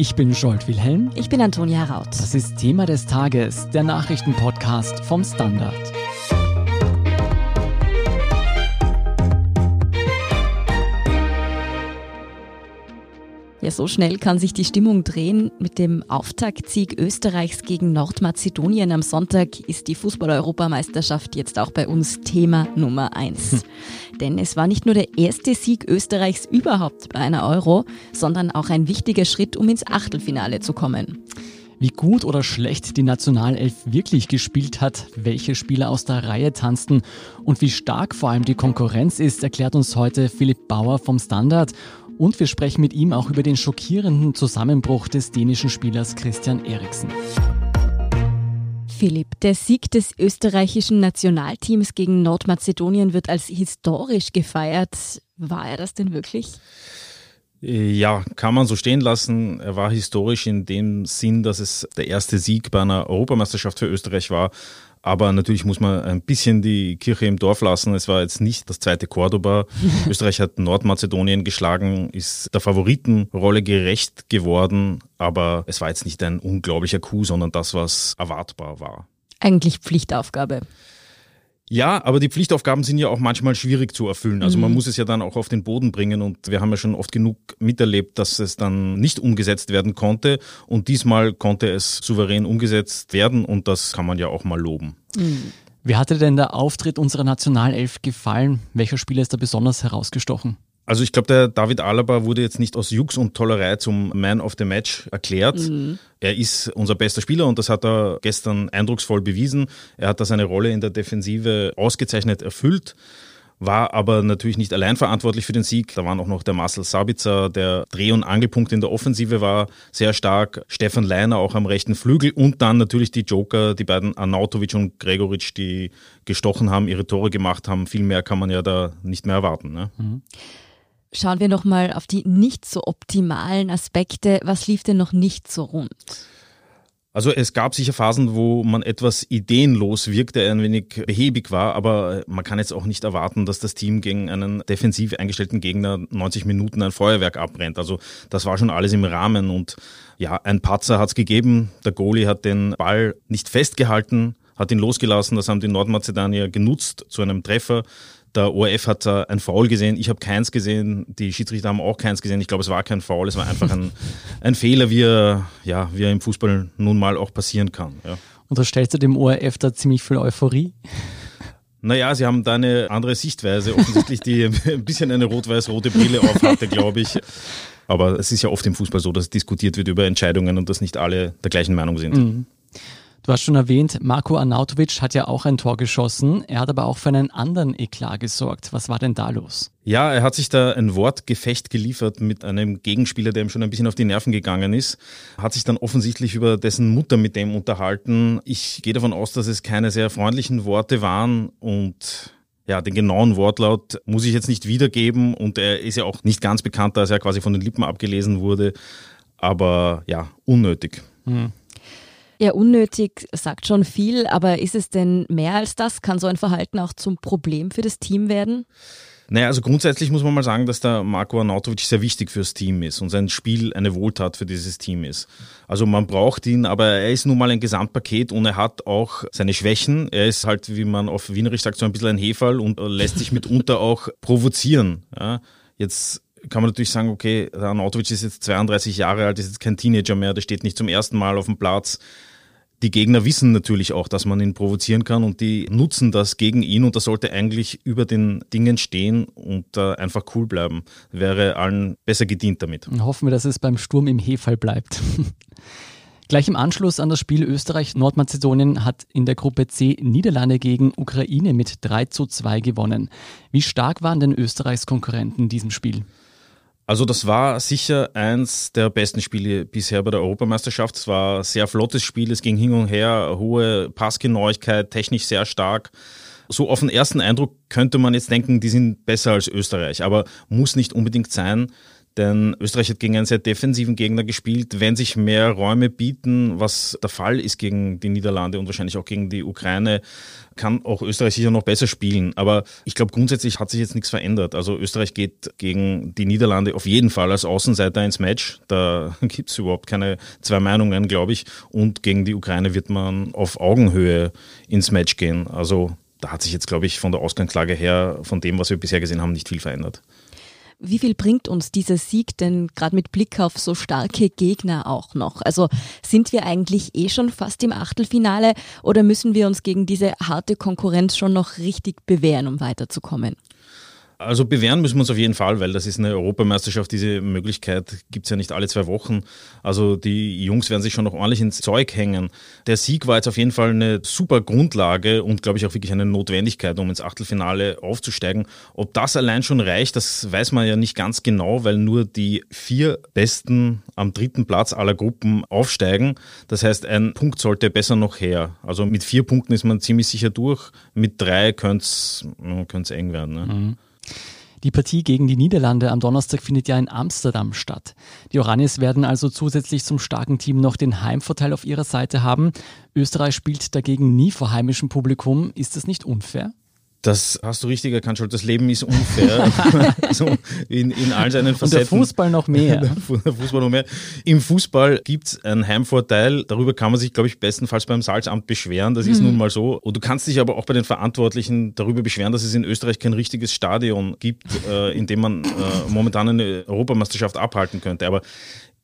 Ich bin Scholt Wilhelm. Ich bin Antonia Raut. Das ist Thema des Tages, der Nachrichtenpodcast vom Standard. Ja, so schnell kann sich die Stimmung drehen. Mit dem Auftaktsieg Österreichs gegen Nordmazedonien am Sonntag ist die Fußball-Europameisterschaft jetzt auch bei uns Thema Nummer eins. Hm. Denn es war nicht nur der erste Sieg Österreichs überhaupt bei einer Euro, sondern auch ein wichtiger Schritt, um ins Achtelfinale zu kommen. Wie gut oder schlecht die Nationalelf wirklich gespielt hat, welche Spieler aus der Reihe tanzten und wie stark vor allem die Konkurrenz ist, erklärt uns heute Philipp Bauer vom Standard. Und wir sprechen mit ihm auch über den schockierenden Zusammenbruch des dänischen Spielers Christian Eriksen. Philipp, der Sieg des österreichischen Nationalteams gegen Nordmazedonien wird als historisch gefeiert. War er das denn wirklich? Ja, kann man so stehen lassen. Er war historisch in dem Sinn, dass es der erste Sieg bei einer Europameisterschaft für Österreich war. Aber natürlich muss man ein bisschen die Kirche im Dorf lassen. Es war jetzt nicht das zweite Cordoba. Österreich hat Nordmazedonien geschlagen, ist der Favoritenrolle gerecht geworden. Aber es war jetzt nicht ein unglaublicher Coup, sondern das, was erwartbar war. Eigentlich Pflichtaufgabe. Ja, aber die Pflichtaufgaben sind ja auch manchmal schwierig zu erfüllen. Also mhm. man muss es ja dann auch auf den Boden bringen und wir haben ja schon oft genug miterlebt, dass es dann nicht umgesetzt werden konnte und diesmal konnte es souverän umgesetzt werden und das kann man ja auch mal loben. Mhm. Wie hatte denn der Auftritt unserer Nationalelf gefallen? Welcher Spieler ist da besonders herausgestochen? Also ich glaube, der David Alaba wurde jetzt nicht aus Jux und Tollerei zum Man of the Match erklärt. Mhm. Er ist unser bester Spieler und das hat er gestern eindrucksvoll bewiesen. Er hat da seine Rolle in der Defensive ausgezeichnet erfüllt war aber natürlich nicht allein verantwortlich für den Sieg. Da waren auch noch der Marcel Sabitzer, der Dreh- und Angelpunkt in der Offensive war sehr stark. Stefan Leiner auch am rechten Flügel und dann natürlich die Joker, die beiden Arnautovic und Gregoritsch, die gestochen haben, ihre Tore gemacht haben. Viel mehr kann man ja da nicht mehr erwarten. Ne? Mhm. Schauen wir nochmal auf die nicht so optimalen Aspekte. Was lief denn noch nicht so rund? Also es gab sicher Phasen, wo man etwas ideenlos wirkte, ein wenig behäbig war, aber man kann jetzt auch nicht erwarten, dass das Team gegen einen defensiv eingestellten Gegner 90 Minuten ein Feuerwerk abbrennt. Also das war schon alles im Rahmen und ja, ein Patzer hat es gegeben. Der Goalie hat den Ball nicht festgehalten, hat ihn losgelassen. Das haben die Nordmazedonier genutzt zu einem Treffer. Der ORF hat äh, ein Foul gesehen, ich habe keins gesehen, die Schiedsrichter haben auch keins gesehen. Ich glaube, es war kein Foul, es war einfach ein, ein Fehler, wie er, ja, wie er im Fußball nun mal auch passieren kann. Ja. Unterstellst du dem ORF da ziemlich viel Euphorie? Naja, sie haben da eine andere Sichtweise, offensichtlich, die ein bisschen eine rot-weiß-rote Brille aufhatte, glaube ich. Aber es ist ja oft im Fußball so, dass diskutiert wird über Entscheidungen und dass nicht alle der gleichen Meinung sind. Mhm. Du hast schon erwähnt, Marco Arnautovic hat ja auch ein Tor geschossen. Er hat aber auch für einen anderen Eklat gesorgt. Was war denn da los? Ja, er hat sich da ein Wortgefecht geliefert mit einem Gegenspieler, der ihm schon ein bisschen auf die Nerven gegangen ist. Hat sich dann offensichtlich über dessen Mutter mit dem unterhalten. Ich gehe davon aus, dass es keine sehr freundlichen Worte waren und ja, den genauen Wortlaut muss ich jetzt nicht wiedergeben und er ist ja auch nicht ganz bekannt, dass er quasi von den Lippen abgelesen wurde. Aber ja, unnötig. Hm. Ja, unnötig sagt schon viel, aber ist es denn mehr als das? Kann so ein Verhalten auch zum Problem für das Team werden? Naja, also grundsätzlich muss man mal sagen, dass der Marco Arnautovic sehr wichtig fürs Team ist und sein Spiel eine Wohltat für dieses Team ist. Also man braucht ihn, aber er ist nun mal ein Gesamtpaket und er hat auch seine Schwächen. Er ist halt, wie man auf Wienerisch sagt, so ein bisschen ein Hefall und lässt sich mitunter auch provozieren. Ja, jetzt kann man natürlich sagen, okay, der Arnautovic ist jetzt 32 Jahre alt, ist jetzt kein Teenager mehr, der steht nicht zum ersten Mal auf dem Platz die Gegner wissen natürlich auch, dass man ihn provozieren kann und die nutzen das gegen ihn und das sollte eigentlich über den Dingen stehen und äh, einfach cool bleiben. Wäre allen besser gedient damit. Und hoffen wir, dass es beim Sturm im Hefall bleibt. Gleich im Anschluss an das Spiel Österreich-Nordmazedonien hat in der Gruppe C Niederlande gegen Ukraine mit 3 zu 2 gewonnen. Wie stark waren denn Österreichs Konkurrenten in diesem Spiel? Also das war sicher eins der besten Spiele bisher bei der Europameisterschaft. Es war ein sehr flottes Spiel, es ging hin und her, hohe Passgenauigkeit, technisch sehr stark. So auf den ersten Eindruck könnte man jetzt denken, die sind besser als Österreich, aber muss nicht unbedingt sein, denn Österreich hat gegen einen sehr defensiven Gegner gespielt. Wenn sich mehr Räume bieten, was der Fall ist gegen die Niederlande und wahrscheinlich auch gegen die Ukraine, kann auch Österreich sicher noch besser spielen. Aber ich glaube, grundsätzlich hat sich jetzt nichts verändert. Also Österreich geht gegen die Niederlande auf jeden Fall als Außenseiter ins Match. Da gibt es überhaupt keine zwei Meinungen, glaube ich. Und gegen die Ukraine wird man auf Augenhöhe ins Match gehen. Also da hat sich jetzt, glaube ich, von der Ausgangslage her, von dem, was wir bisher gesehen haben, nicht viel verändert. Wie viel bringt uns dieser Sieg denn gerade mit Blick auf so starke Gegner auch noch? Also sind wir eigentlich eh schon fast im Achtelfinale oder müssen wir uns gegen diese harte Konkurrenz schon noch richtig bewähren, um weiterzukommen? Also bewähren müssen wir uns auf jeden Fall, weil das ist eine Europameisterschaft. Diese Möglichkeit gibt's ja nicht alle zwei Wochen. Also die Jungs werden sich schon noch ordentlich ins Zeug hängen. Der Sieg war jetzt auf jeden Fall eine super Grundlage und glaube ich auch wirklich eine Notwendigkeit, um ins Achtelfinale aufzusteigen. Ob das allein schon reicht, das weiß man ja nicht ganz genau, weil nur die vier Besten am dritten Platz aller Gruppen aufsteigen. Das heißt, ein Punkt sollte besser noch her. Also mit vier Punkten ist man ziemlich sicher durch. Mit drei könnte es eng werden. Ne? Mhm. Die Partie gegen die Niederlande am Donnerstag findet ja in Amsterdam statt. Die Oranis werden also zusätzlich zum starken Team noch den Heimvorteil auf ihrer Seite haben. Österreich spielt dagegen nie vor heimischem Publikum. Ist das nicht unfair? Das hast du richtig erkannt, schon. Das Leben ist unfair. so in, in all seinen Facetten. Und der Fußball noch mehr. Der Fußball noch mehr. Im Fußball gibt es einen Heimvorteil. Darüber kann man sich, glaube ich, bestenfalls beim Salzamt beschweren. Das ist mhm. nun mal so. Und du kannst dich aber auch bei den Verantwortlichen darüber beschweren, dass es in Österreich kein richtiges Stadion gibt, äh, in dem man äh, momentan eine Europameisterschaft abhalten könnte. Aber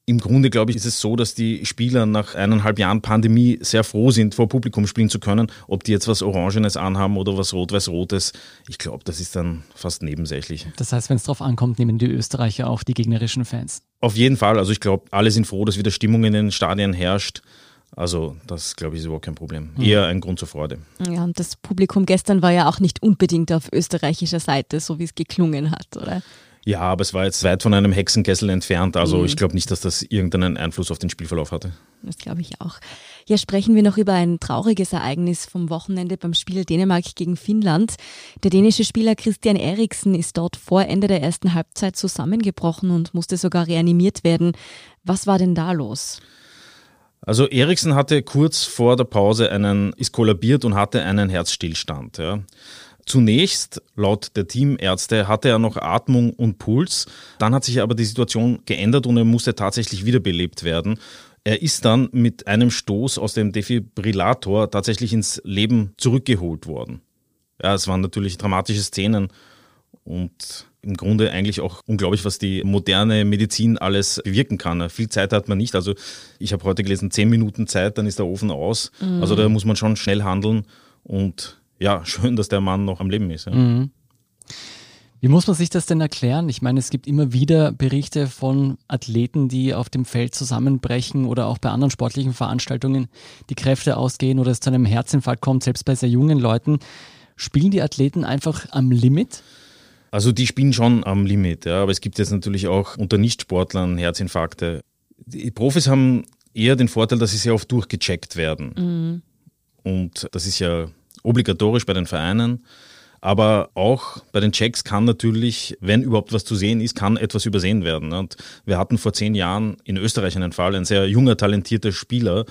im Grunde, glaube ich, ist es so, dass die Spieler nach eineinhalb Jahren Pandemie sehr froh sind, vor Publikum spielen zu können. Ob die jetzt was Orangenes anhaben oder was Rot-Weiß-Rotes, ich glaube, das ist dann fast nebensächlich. Das heißt, wenn es darauf ankommt, nehmen die Österreicher auch die gegnerischen Fans? Auf jeden Fall. Also ich glaube, alle sind froh, dass wieder Stimmung in den Stadien herrscht. Also das, glaube ich, ist überhaupt kein Problem. Hm. Eher ein Grund zur Freude. Ja, und das Publikum gestern war ja auch nicht unbedingt auf österreichischer Seite, so wie es geklungen hat, oder? Ja, aber es war jetzt weit von einem Hexenkessel entfernt. Also mhm. ich glaube nicht, dass das irgendeinen Einfluss auf den Spielverlauf hatte. Das glaube ich auch. Ja, sprechen wir noch über ein trauriges Ereignis vom Wochenende beim Spiel Dänemark gegen Finnland. Der dänische Spieler Christian Eriksen ist dort vor Ende der ersten Halbzeit zusammengebrochen und musste sogar reanimiert werden. Was war denn da los? Also Eriksen hatte kurz vor der Pause einen, ist kollabiert und hatte einen Herzstillstand. Ja. Zunächst, laut der Teamärzte, hatte er noch Atmung und Puls. Dann hat sich aber die Situation geändert und er musste tatsächlich wiederbelebt werden. Er ist dann mit einem Stoß aus dem Defibrillator tatsächlich ins Leben zurückgeholt worden. Ja, es waren natürlich dramatische Szenen und im Grunde eigentlich auch unglaublich, was die moderne Medizin alles bewirken kann. Viel Zeit hat man nicht. Also ich habe heute gelesen, zehn Minuten Zeit, dann ist der Ofen aus. Mhm. Also da muss man schon schnell handeln und ja, schön, dass der Mann noch am Leben ist. Ja. Mhm. Wie muss man sich das denn erklären? Ich meine, es gibt immer wieder Berichte von Athleten, die auf dem Feld zusammenbrechen oder auch bei anderen sportlichen Veranstaltungen die Kräfte ausgehen oder es zu einem Herzinfarkt kommt, selbst bei sehr jungen Leuten. Spielen die Athleten einfach am Limit? Also die spielen schon am Limit, ja, aber es gibt jetzt natürlich auch unter Nichtsportlern Herzinfarkte. Die Profis haben eher den Vorteil, dass sie sehr oft durchgecheckt werden. Mhm. Und das ist ja obligatorisch bei den Vereinen. Aber auch bei den Checks kann natürlich, wenn überhaupt was zu sehen ist, kann etwas übersehen werden. Und wir hatten vor zehn Jahren in Österreich einen Fall, ein sehr junger, talentierter Spieler,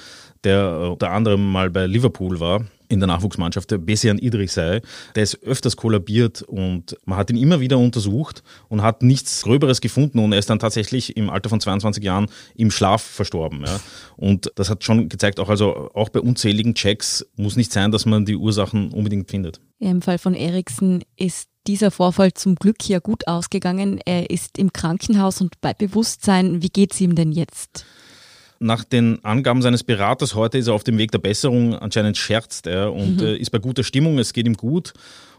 der unter anderem mal bei Liverpool war in der Nachwuchsmannschaft, der Bessian sei, der ist öfters kollabiert und man hat ihn immer wieder untersucht und hat nichts Gröberes gefunden und er ist dann tatsächlich im Alter von 22 Jahren im Schlaf verstorben. Ja. Und das hat schon gezeigt, auch, also, auch bei unzähligen Checks muss nicht sein, dass man die Ursachen unbedingt findet. Im Fall von Eriksen ist dieser Vorfall zum Glück ja gut ausgegangen. Er ist im Krankenhaus und bei Bewusstsein. Wie geht es ihm denn jetzt? Nach den Angaben seines Beraters heute ist er auf dem Weg der Besserung. Anscheinend scherzt er und mhm. ist bei guter Stimmung. Es geht ihm gut.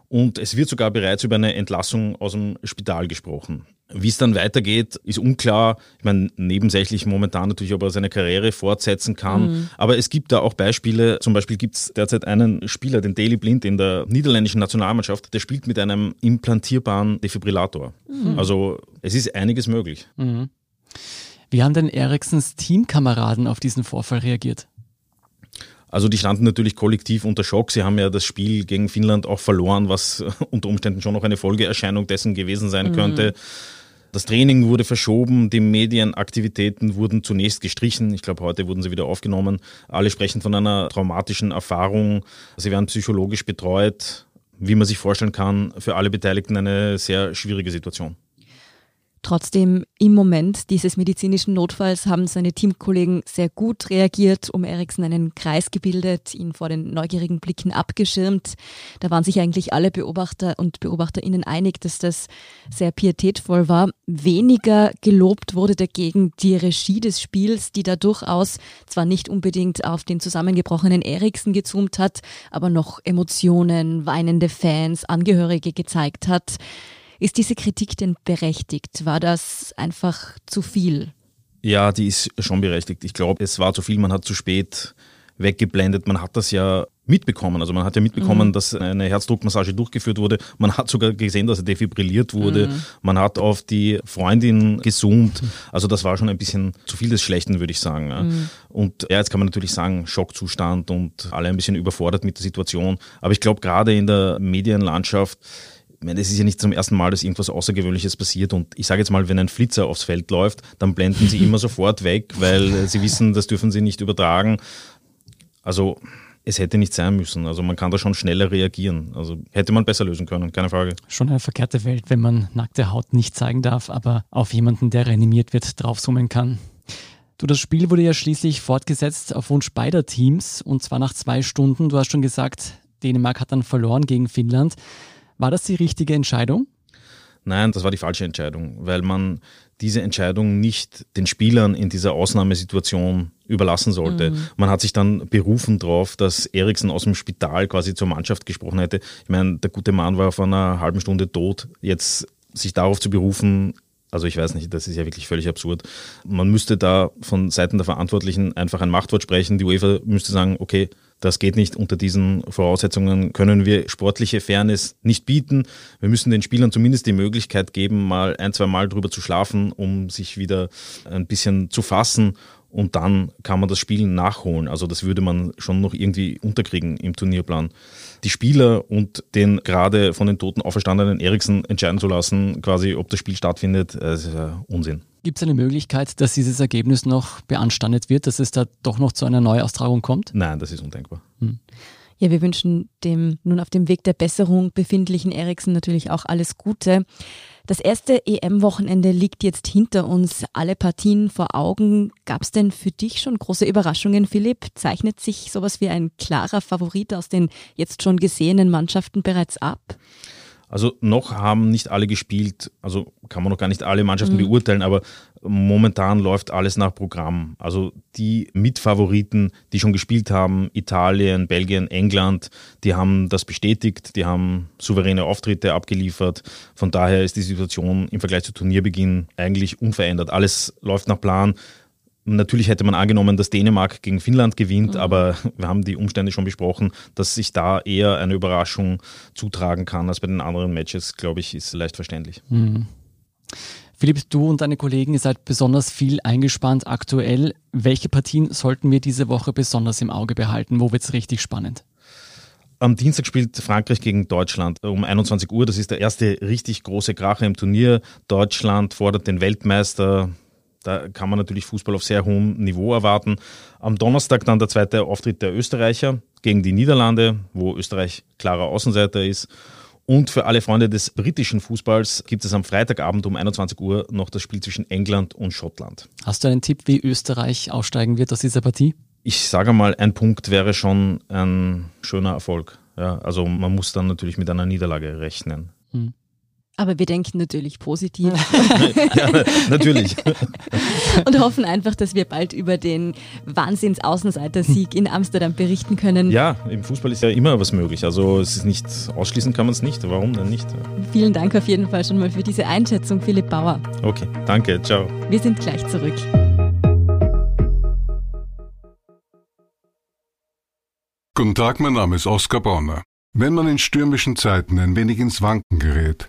Und es wird sogar bereits über eine Entlassung aus dem Spital gesprochen. Wie es dann weitergeht, ist unklar. Ich meine, nebensächlich momentan natürlich, ob er seine Karriere fortsetzen kann. Mhm. Aber es gibt da auch Beispiele. Zum Beispiel gibt es derzeit einen Spieler, den Daily Blind in der niederländischen Nationalmannschaft, der spielt mit einem implantierbaren Defibrillator. Mhm. Also es ist einiges möglich. Mhm. Wie haben denn Eriksens Teamkameraden auf diesen Vorfall reagiert? Also die standen natürlich kollektiv unter Schock. Sie haben ja das Spiel gegen Finnland auch verloren, was unter Umständen schon noch eine Folgeerscheinung dessen gewesen sein mhm. könnte. Das Training wurde verschoben, die Medienaktivitäten wurden zunächst gestrichen. Ich glaube, heute wurden sie wieder aufgenommen. Alle sprechen von einer traumatischen Erfahrung. Sie werden psychologisch betreut. Wie man sich vorstellen kann, für alle Beteiligten eine sehr schwierige Situation. Trotzdem im Moment dieses medizinischen Notfalls haben seine Teamkollegen sehr gut reagiert, um Eriksen einen Kreis gebildet, ihn vor den neugierigen Blicken abgeschirmt. Da waren sich eigentlich alle Beobachter und Beobachterinnen einig, dass das sehr pietätvoll war. Weniger gelobt wurde dagegen die Regie des Spiels, die da durchaus zwar nicht unbedingt auf den zusammengebrochenen Eriksen gezoomt hat, aber noch Emotionen, weinende Fans, Angehörige gezeigt hat. Ist diese Kritik denn berechtigt? War das einfach zu viel? Ja, die ist schon berechtigt. Ich glaube, es war zu viel, man hat zu spät weggeblendet. Man hat das ja mitbekommen. Also man hat ja mitbekommen, mhm. dass eine Herzdruckmassage durchgeführt wurde. Man hat sogar gesehen, dass er defibrilliert wurde. Mhm. Man hat auf die Freundin gezoomt. Also das war schon ein bisschen zu viel des Schlechten, würde ich sagen. Mhm. Und ja, jetzt kann man natürlich sagen, Schockzustand und alle ein bisschen überfordert mit der Situation. Aber ich glaube, gerade in der Medienlandschaft meine, es ist ja nicht zum ersten Mal, dass irgendwas Außergewöhnliches passiert. Und ich sage jetzt mal, wenn ein Flitzer aufs Feld läuft, dann blenden sie immer sofort weg, weil sie wissen, das dürfen sie nicht übertragen. Also es hätte nicht sein müssen. Also man kann da schon schneller reagieren. Also hätte man besser lösen können, keine Frage. Schon eine verkehrte Welt, wenn man nackte Haut nicht zeigen darf, aber auf jemanden, der reanimiert wird, draufsummen kann. Du, das Spiel wurde ja schließlich fortgesetzt auf Wunsch beider Teams und zwar nach zwei Stunden. Du hast schon gesagt, Dänemark hat dann verloren gegen Finnland. War das die richtige Entscheidung? Nein, das war die falsche Entscheidung, weil man diese Entscheidung nicht den Spielern in dieser Ausnahmesituation überlassen sollte. Mhm. Man hat sich dann berufen darauf, dass Eriksen aus dem Spital quasi zur Mannschaft gesprochen hätte. Ich meine, der gute Mann war vor einer halben Stunde tot. Jetzt sich darauf zu berufen, also ich weiß nicht, das ist ja wirklich völlig absurd. Man müsste da von Seiten der Verantwortlichen einfach ein Machtwort sprechen. Die UEFA müsste sagen, okay, das geht nicht. Unter diesen Voraussetzungen können wir sportliche Fairness nicht bieten. Wir müssen den Spielern zumindest die Möglichkeit geben, mal ein, zwei Mal drüber zu schlafen, um sich wieder ein bisschen zu fassen und dann kann man das Spiel nachholen. Also das würde man schon noch irgendwie unterkriegen im Turnierplan. Die Spieler und den gerade von den Toten auferstandenen Eriksen entscheiden zu lassen, quasi ob das Spiel stattfindet, ist Unsinn. Gibt es eine Möglichkeit, dass dieses Ergebnis noch beanstandet wird, dass es da doch noch zu einer Neuaustragung kommt? Nein, das ist undenkbar. Hm. Ja, wir wünschen dem nun auf dem Weg der Besserung befindlichen Eriksen natürlich auch alles Gute. Das erste EM-Wochenende liegt jetzt hinter uns, alle Partien vor Augen. Gab es denn für dich schon große Überraschungen, Philipp? Zeichnet sich sowas wie ein klarer Favorit aus den jetzt schon gesehenen Mannschaften bereits ab? Also noch haben nicht alle gespielt, also kann man noch gar nicht alle Mannschaften mhm. beurteilen, aber momentan läuft alles nach Programm. Also die Mitfavoriten, die schon gespielt haben, Italien, Belgien, England, die haben das bestätigt, die haben souveräne Auftritte abgeliefert. Von daher ist die Situation im Vergleich zu Turnierbeginn eigentlich unverändert. Alles läuft nach Plan. Natürlich hätte man angenommen, dass Dänemark gegen Finnland gewinnt, mhm. aber wir haben die Umstände schon besprochen, dass sich da eher eine Überraschung zutragen kann als bei den anderen Matches, glaube ich, ist leicht verständlich. Mhm. Philipp, du und deine Kollegen, ihr seid besonders viel eingespannt aktuell. Welche Partien sollten wir diese Woche besonders im Auge behalten? Wo wird es richtig spannend? Am Dienstag spielt Frankreich gegen Deutschland um 21 Uhr. Das ist der erste richtig große Kracher im Turnier. Deutschland fordert den Weltmeister da kann man natürlich Fußball auf sehr hohem Niveau erwarten. Am Donnerstag dann der zweite Auftritt der Österreicher gegen die Niederlande, wo Österreich klarer Außenseiter ist. Und für alle Freunde des britischen Fußballs gibt es am Freitagabend um 21 Uhr noch das Spiel zwischen England und Schottland. Hast du einen Tipp, wie Österreich aussteigen wird aus dieser Partie? Ich sage mal, ein Punkt wäre schon ein schöner Erfolg. Ja, also man muss dann natürlich mit einer Niederlage rechnen. Hm. Aber wir denken natürlich positiv. ja, natürlich. Und hoffen einfach, dass wir bald über den Wahnsinns-Außenseiter-Sieg in Amsterdam berichten können. Ja, im Fußball ist ja immer was möglich. Also es ist nicht, ausschließen kann man es nicht. Warum denn nicht? Vielen Dank auf jeden Fall schon mal für diese Einschätzung, Philipp Bauer. Okay, danke, ciao. Wir sind gleich zurück. Guten Tag, mein Name ist Oskar Bonner. Wenn man in stürmischen Zeiten ein wenig ins Wanken gerät,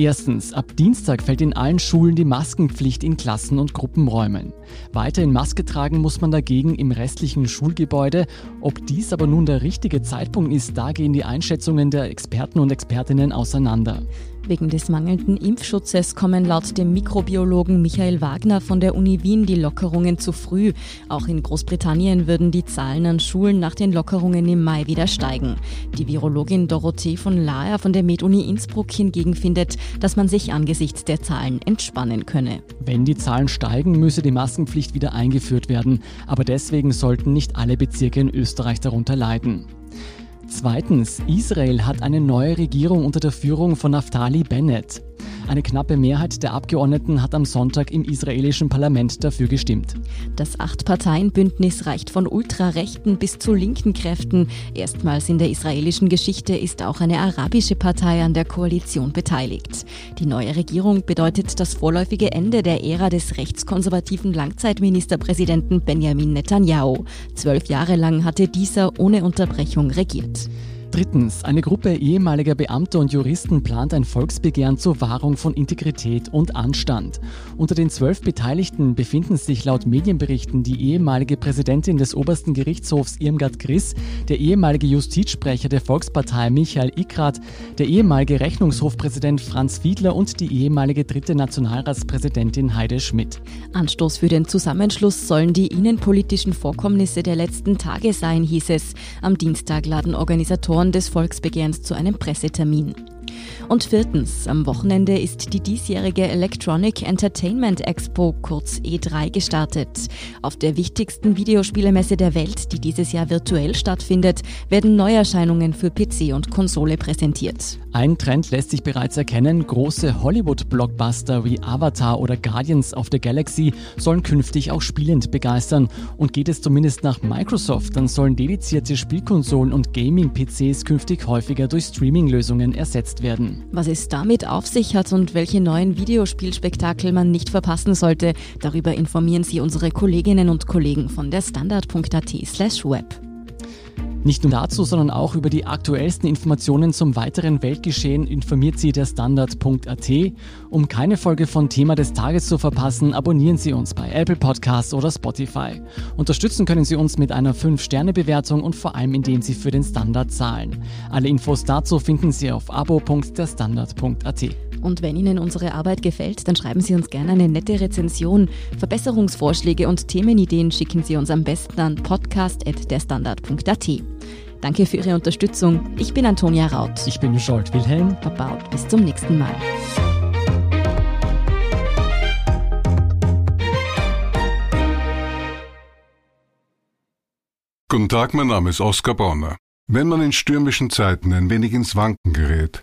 Erstens, ab Dienstag fällt in allen Schulen die Maskenpflicht in Klassen- und Gruppenräumen. Weiterhin Maske tragen muss man dagegen im restlichen Schulgebäude. Ob dies aber nun der richtige Zeitpunkt ist, da gehen die Einschätzungen der Experten und Expertinnen auseinander. Wegen des mangelnden Impfschutzes kommen laut dem Mikrobiologen Michael Wagner von der Uni Wien die Lockerungen zu früh. Auch in Großbritannien würden die Zahlen an Schulen nach den Lockerungen im Mai wieder steigen. Die Virologin Dorothee von Laer von der MedUni Innsbruck hingegen findet, dass man sich angesichts der Zahlen entspannen könne. Wenn die Zahlen steigen, müsse die Maskenpflicht wieder eingeführt werden. Aber deswegen sollten nicht alle Bezirke in Österreich darunter leiden. Zweitens, Israel hat eine neue Regierung unter der Führung von Naftali Bennett. Eine knappe Mehrheit der Abgeordneten hat am Sonntag im israelischen Parlament dafür gestimmt. Das Acht-Parteien-Bündnis reicht von ultrarechten bis zu linken Kräften. Erstmals in der israelischen Geschichte ist auch eine arabische Partei an der Koalition beteiligt. Die neue Regierung bedeutet das vorläufige Ende der Ära des rechtskonservativen Langzeitministerpräsidenten Benjamin Netanyahu. Zwölf Jahre lang hatte dieser ohne Unterbrechung regiert. Drittens, eine Gruppe ehemaliger Beamter und Juristen plant ein Volksbegehren zur Wahrung von Integrität und Anstand. Unter den zwölf Beteiligten befinden sich laut Medienberichten die ehemalige Präsidentin des obersten Gerichtshofs Irmgard Griss, der ehemalige Justizsprecher der Volkspartei Michael Ikrat, der ehemalige Rechnungshofpräsident Franz Fiedler und die ehemalige dritte Nationalratspräsidentin Heide Schmidt. Anstoß für den Zusammenschluss sollen die innenpolitischen Vorkommnisse der letzten Tage sein, hieß es. Am Dienstag laden Organisatoren Autoren des Volksbegehrens zu einem Pressetermin. Und viertens, am Wochenende ist die diesjährige Electronic Entertainment Expo kurz E3 gestartet. Auf der wichtigsten Videospielemesse der Welt, die dieses Jahr virtuell stattfindet, werden Neuerscheinungen für PC und Konsole präsentiert. Ein Trend lässt sich bereits erkennen. Große Hollywood-Blockbuster wie Avatar oder Guardians of the Galaxy sollen künftig auch spielend begeistern. Und geht es zumindest nach Microsoft, dann sollen dedizierte Spielkonsolen und Gaming-PCs künftig häufiger durch Streaming-Lösungen ersetzt werden. Was es damit auf sich hat und welche neuen Videospielspektakel man nicht verpassen sollte, darüber informieren Sie unsere Kolleginnen und Kollegen von der Standard.at/web. Nicht nur dazu, sondern auch über die aktuellsten Informationen zum weiteren Weltgeschehen informiert Sie der Standard.at. Um keine Folge von Thema des Tages zu verpassen, abonnieren Sie uns bei Apple Podcasts oder Spotify. Unterstützen können Sie uns mit einer 5-Sterne-Bewertung und vor allem indem Sie für den Standard zahlen. Alle Infos dazu finden Sie auf abo.derstandard.at. Und wenn Ihnen unsere Arbeit gefällt, dann schreiben Sie uns gerne eine nette Rezension. Verbesserungsvorschläge und Themenideen schicken Sie uns am besten an podcast.derstandard.at. Danke für Ihre Unterstützung. Ich bin Antonia Raut. Ich bin Scholt Wilhelm. Baba bis zum nächsten Mal. Guten Tag, mein Name ist Oskar Bonner. Wenn man in stürmischen Zeiten ein wenig ins Wanken gerät,